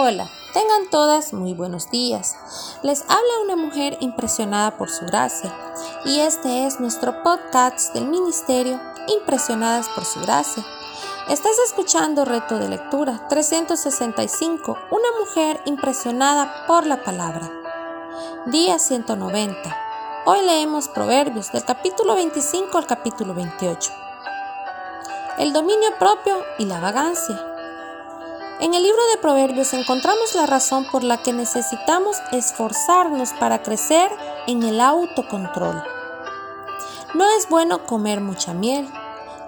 Hola, tengan todas muy buenos días. Les habla una mujer impresionada por su gracia y este es nuestro podcast del Ministerio Impresionadas por su gracia. Estás escuchando Reto de Lectura 365, una mujer impresionada por la palabra. Día 190. Hoy leemos Proverbios del capítulo 25 al capítulo 28. El dominio propio y la vagancia. En el libro de Proverbios encontramos la razón por la que necesitamos esforzarnos para crecer en el autocontrol. No es bueno comer mucha miel,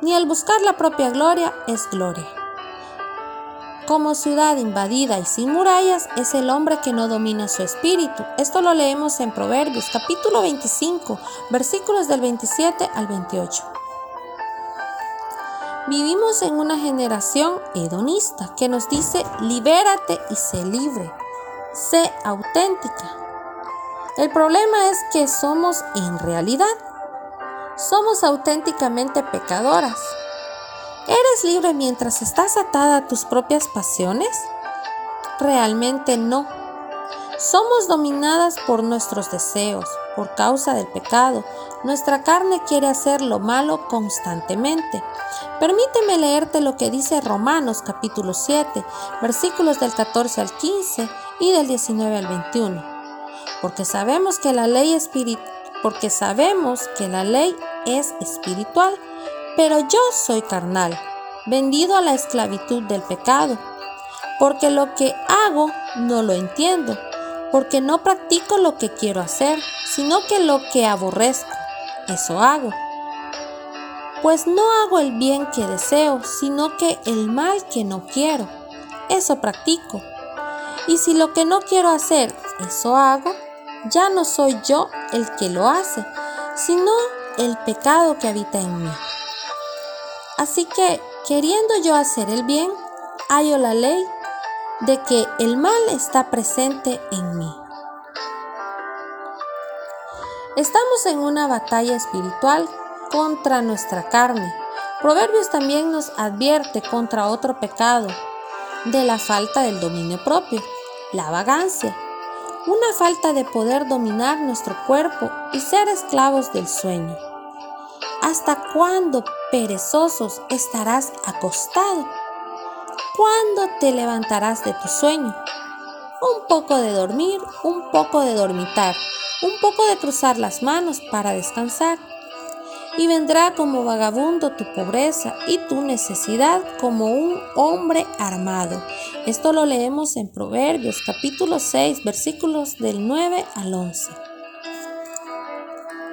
ni al buscar la propia gloria es gloria. Como ciudad invadida y sin murallas es el hombre que no domina su espíritu. Esto lo leemos en Proverbios capítulo 25, versículos del 27 al 28. Vivimos en una generación hedonista que nos dice libérate y sé libre, sé auténtica. El problema es que somos en realidad, somos auténticamente pecadoras. ¿Eres libre mientras estás atada a tus propias pasiones? Realmente no. Somos dominadas por nuestros deseos, por causa del pecado. Nuestra carne quiere hacer lo malo constantemente. Permíteme leerte lo que dice Romanos capítulo 7, versículos del 14 al 15 y del 19 al 21. Porque sabemos que la ley porque sabemos que la ley es espiritual, pero yo soy carnal, vendido a la esclavitud del pecado, porque lo que hago no lo entiendo porque no practico lo que quiero hacer, sino que lo que aborrezco, eso hago. Pues no hago el bien que deseo, sino que el mal que no quiero, eso practico. Y si lo que no quiero hacer, eso hago, ya no soy yo el que lo hace, sino el pecado que habita en mí. Así que, queriendo yo hacer el bien, hallo la ley de que el mal está presente en mí. Estamos en una batalla espiritual contra nuestra carne. Proverbios también nos advierte contra otro pecado, de la falta del dominio propio, la vagancia, una falta de poder dominar nuestro cuerpo y ser esclavos del sueño. ¿Hasta cuándo, perezosos, estarás acostado? ¿Cuándo te levantarás de tu sueño? Un poco de dormir, un poco de dormitar, un poco de cruzar las manos para descansar. Y vendrá como vagabundo tu pobreza y tu necesidad como un hombre armado. Esto lo leemos en Proverbios capítulo 6 versículos del 9 al 11.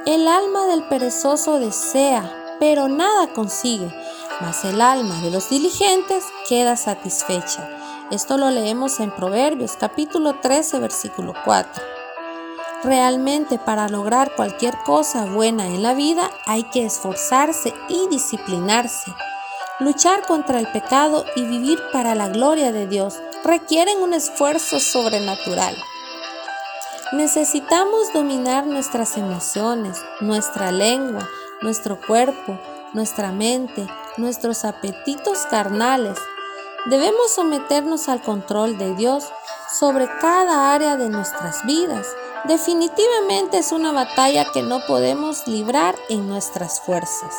El alma del perezoso desea, pero nada consigue mas el alma de los diligentes queda satisfecha. Esto lo leemos en Proverbios capítulo 13 versículo 4. Realmente para lograr cualquier cosa buena en la vida hay que esforzarse y disciplinarse. Luchar contra el pecado y vivir para la gloria de Dios requieren un esfuerzo sobrenatural. Necesitamos dominar nuestras emociones, nuestra lengua, nuestro cuerpo, nuestra mente, nuestros apetitos carnales. Debemos someternos al control de Dios sobre cada área de nuestras vidas. Definitivamente es una batalla que no podemos librar en nuestras fuerzas.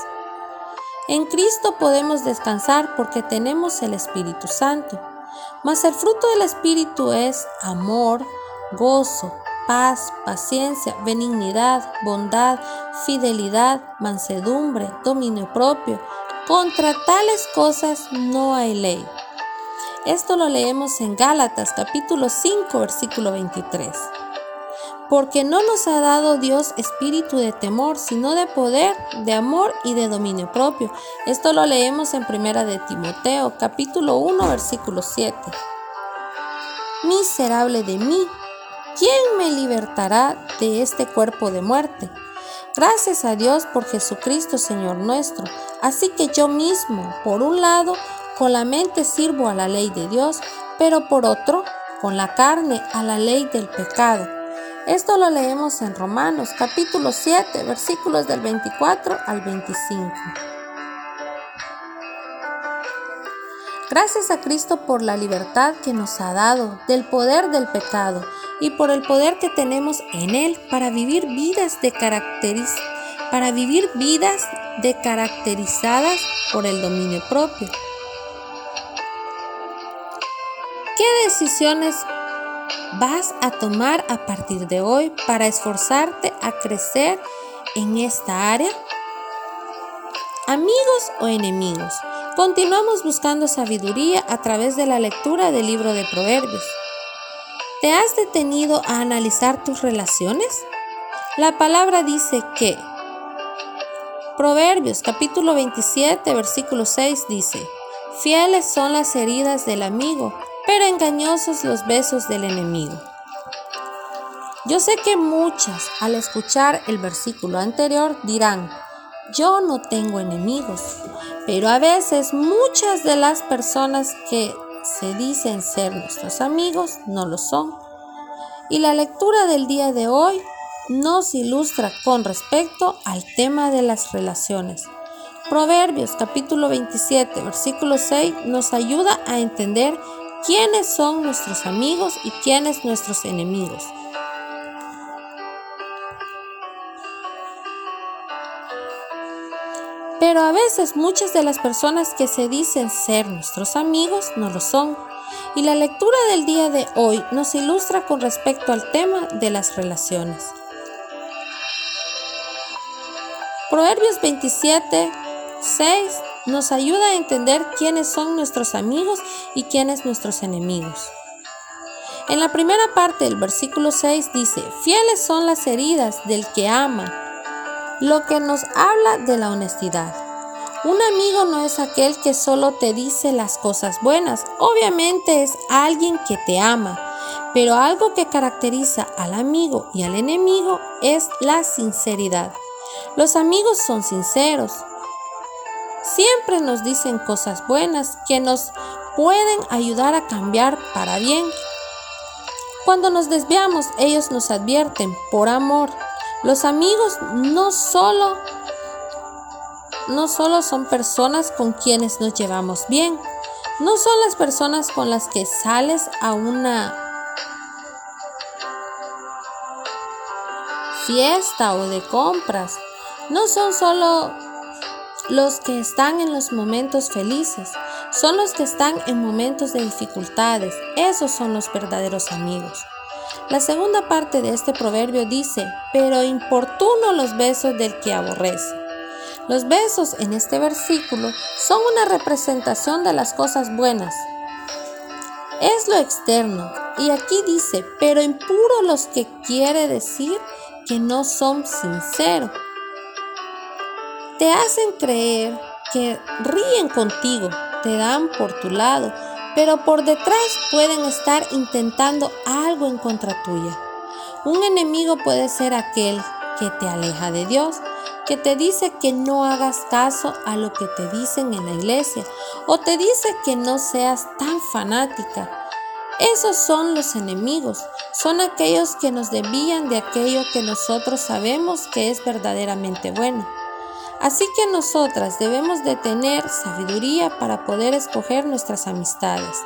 En Cristo podemos descansar porque tenemos el Espíritu Santo. Mas el fruto del Espíritu es amor, gozo, paz, paciencia, benignidad, bondad, fidelidad, mansedumbre, dominio propio. Contra tales cosas no hay ley. Esto lo leemos en Gálatas capítulo 5 versículo 23. Porque no nos ha dado Dios espíritu de temor, sino de poder, de amor y de dominio propio. Esto lo leemos en Primera de Timoteo capítulo 1 versículo 7. Miserable de mí, ¿quién me libertará de este cuerpo de muerte? Gracias a Dios por Jesucristo Señor nuestro. Así que yo mismo, por un lado, con la mente sirvo a la ley de Dios, pero por otro, con la carne a la ley del pecado. Esto lo leemos en Romanos capítulo 7, versículos del 24 al 25. Gracias a Cristo por la libertad que nos ha dado del poder del pecado y por el poder que tenemos en Él para vivir vidas de para vivir vidas de caracterizadas por el dominio propio. ¿Qué decisiones vas a tomar a partir de hoy para esforzarte a crecer en esta área? Amigos o enemigos, continuamos buscando sabiduría a través de la lectura del libro de Proverbios. ¿Te has detenido a analizar tus relaciones? La palabra dice que Proverbios capítulo 27 versículo 6 dice, Fieles son las heridas del amigo, engañosos los besos del enemigo. Yo sé que muchas al escuchar el versículo anterior dirán, yo no tengo enemigos, pero a veces muchas de las personas que se dicen ser nuestros amigos no lo son. Y la lectura del día de hoy nos ilustra con respecto al tema de las relaciones. Proverbios capítulo 27 versículo 6 nos ayuda a entender quiénes son nuestros amigos y quiénes nuestros enemigos. Pero a veces muchas de las personas que se dicen ser nuestros amigos no lo son. Y la lectura del día de hoy nos ilustra con respecto al tema de las relaciones. Proverbios 27, 6 nos ayuda a entender quiénes son nuestros amigos y quiénes nuestros enemigos. En la primera parte del versículo 6 dice, fieles son las heridas del que ama, lo que nos habla de la honestidad. Un amigo no es aquel que solo te dice las cosas buenas, obviamente es alguien que te ama, pero algo que caracteriza al amigo y al enemigo es la sinceridad. Los amigos son sinceros. Siempre nos dicen cosas buenas que nos pueden ayudar a cambiar para bien. Cuando nos desviamos, ellos nos advierten por amor. Los amigos no solo no solo son personas con quienes nos llevamos bien, no son las personas con las que sales a una fiesta o de compras. No son solo los que están en los momentos felices, son los que están en momentos de dificultades. Esos son los verdaderos amigos. La segunda parte de este proverbio dice, pero importuno los besos del que aborrece. Los besos en este versículo son una representación de las cosas buenas. Es lo externo. Y aquí dice, pero impuro los que quiere decir que no son sinceros. Te hacen creer que ríen contigo, te dan por tu lado, pero por detrás pueden estar intentando algo en contra tuya. Un enemigo puede ser aquel que te aleja de Dios, que te dice que no hagas caso a lo que te dicen en la iglesia o te dice que no seas tan fanática esos son los enemigos, son aquellos que nos desvían de aquello que nosotros sabemos que es verdaderamente bueno. Así que nosotras debemos de tener sabiduría para poder escoger nuestras amistades.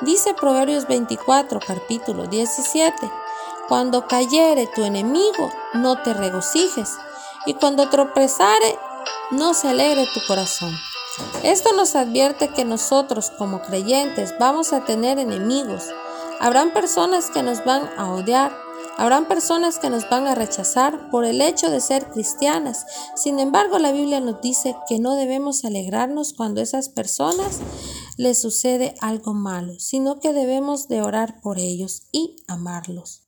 Dice Proverbios 24, capítulo 17, Cuando cayere tu enemigo, no te regocijes, y cuando tropezare, no se alegre tu corazón. Esto nos advierte que nosotros como creyentes vamos a tener enemigos. Habrán personas que nos van a odiar, habrán personas que nos van a rechazar por el hecho de ser cristianas. Sin embargo, la Biblia nos dice que no debemos alegrarnos cuando a esas personas les sucede algo malo, sino que debemos de orar por ellos y amarlos.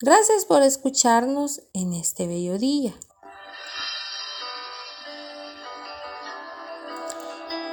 Gracias por escucharnos en este bello día.